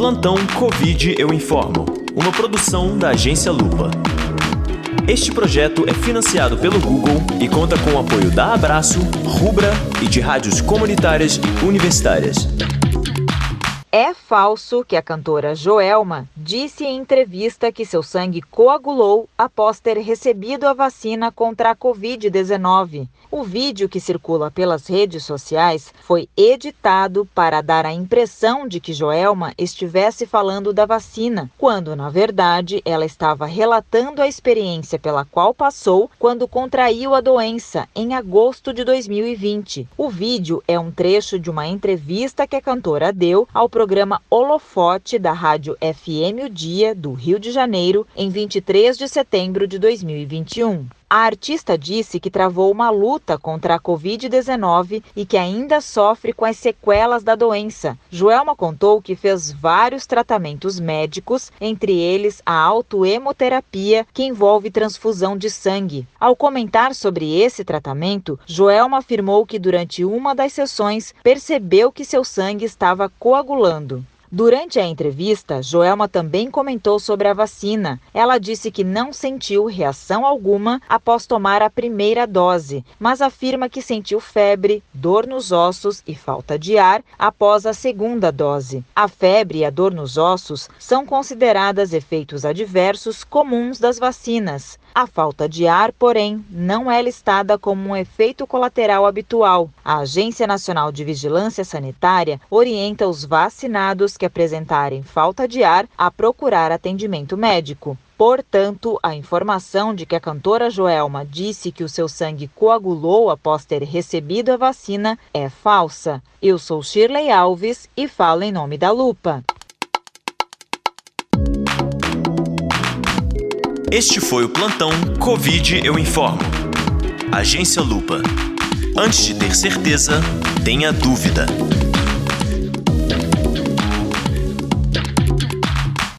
Plantão Covid Eu Informo, uma produção da agência Lupa. Este projeto é financiado pelo Google e conta com o apoio da Abraço, Rubra e de rádios comunitárias universitárias. É falso que a cantora Joelma disse em entrevista que seu sangue coagulou após ter recebido a vacina contra a Covid-19. O vídeo que circula pelas redes sociais foi editado para dar a impressão de que Joelma estivesse falando da vacina, quando, na verdade, ela estava relatando a experiência pela qual passou quando contraiu a doença em agosto de 2020. O vídeo é um trecho de uma entrevista que a cantora deu ao programa Holofote da rádio FM O Dia do Rio de Janeiro em 23 de setembro de 2021. A artista disse que travou uma luta contra a Covid-19 e que ainda sofre com as sequelas da doença. Joelma contou que fez vários tratamentos médicos, entre eles a autoemoterapia, que envolve transfusão de sangue. Ao comentar sobre esse tratamento, Joelma afirmou que durante uma das sessões percebeu que seu sangue estava coagulando. Durante a entrevista, Joelma também comentou sobre a vacina. Ela disse que não sentiu reação alguma após tomar a primeira dose, mas afirma que sentiu febre, dor nos ossos e falta de ar após a segunda dose. A febre e a dor nos ossos são consideradas efeitos adversos comuns das vacinas. A falta de ar, porém, não é listada como um efeito colateral habitual. A Agência Nacional de Vigilância Sanitária orienta os vacinados que apresentarem falta de ar a procurar atendimento médico. Portanto, a informação de que a cantora Joelma disse que o seu sangue coagulou após ter recebido a vacina é falsa. Eu sou Shirley Alves e falo em nome da Lupa. Este foi o plantão Covid Eu Informo. Agência Lupa. Antes de ter certeza, tenha dúvida.